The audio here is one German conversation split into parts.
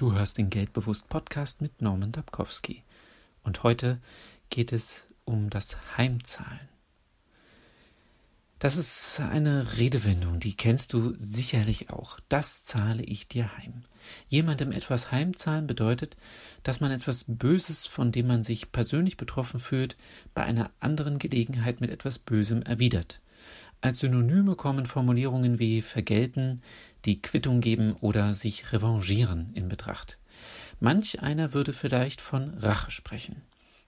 Du hörst den Geldbewusst Podcast mit Norman Dabkowski. Und heute geht es um das Heimzahlen. Das ist eine Redewendung, die kennst du sicherlich auch. Das zahle ich dir heim. Jemandem etwas heimzahlen bedeutet, dass man etwas Böses, von dem man sich persönlich betroffen fühlt, bei einer anderen Gelegenheit mit etwas Bösem erwidert. Als Synonyme kommen Formulierungen wie vergelten, die Quittung geben oder sich revanchieren in Betracht. Manch einer würde vielleicht von Rache sprechen.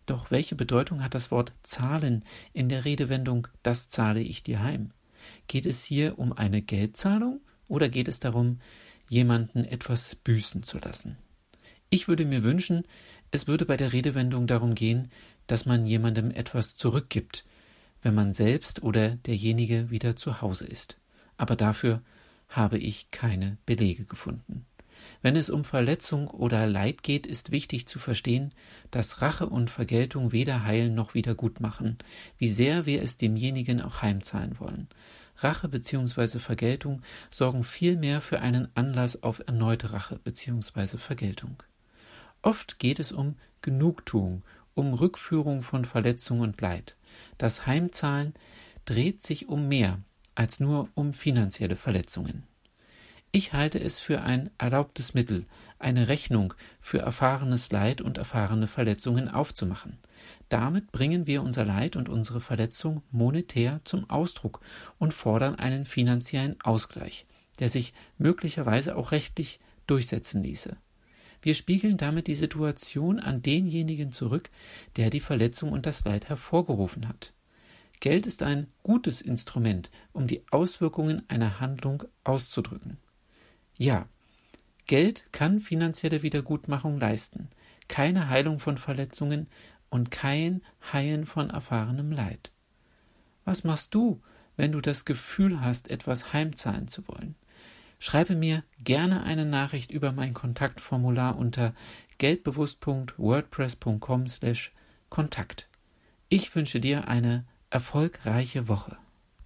Doch welche Bedeutung hat das Wort zahlen in der Redewendung das zahle ich dir heim? Geht es hier um eine Geldzahlung oder geht es darum, jemanden etwas büßen zu lassen? Ich würde mir wünschen, es würde bei der Redewendung darum gehen, dass man jemandem etwas zurückgibt, wenn man selbst oder derjenige wieder zu Hause ist. Aber dafür habe ich keine Belege gefunden. Wenn es um Verletzung oder Leid geht, ist wichtig zu verstehen, dass Rache und Vergeltung weder heilen noch wieder gut machen, wie sehr wir es demjenigen auch heimzahlen wollen. Rache bzw. Vergeltung sorgen vielmehr für einen Anlass auf erneute Rache bzw. Vergeltung. Oft geht es um Genugtuung, um Rückführung von Verletzung und Leid. Das Heimzahlen dreht sich um mehr als nur um finanzielle Verletzungen. Ich halte es für ein erlaubtes Mittel, eine Rechnung für erfahrenes Leid und erfahrene Verletzungen aufzumachen. Damit bringen wir unser Leid und unsere Verletzung monetär zum Ausdruck und fordern einen finanziellen Ausgleich, der sich möglicherweise auch rechtlich durchsetzen ließe. Wir spiegeln damit die Situation an denjenigen zurück, der die Verletzung und das Leid hervorgerufen hat. Geld ist ein gutes Instrument, um die Auswirkungen einer Handlung auszudrücken. Ja, Geld kann finanzielle Wiedergutmachung leisten, keine Heilung von Verletzungen und kein Heilen von erfahrenem Leid. Was machst du, wenn du das Gefühl hast, etwas heimzahlen zu wollen? Schreibe mir gerne eine Nachricht über mein Kontaktformular unter geldbewusst.wordpress.com/kontakt. Ich wünsche dir eine erfolgreiche Woche.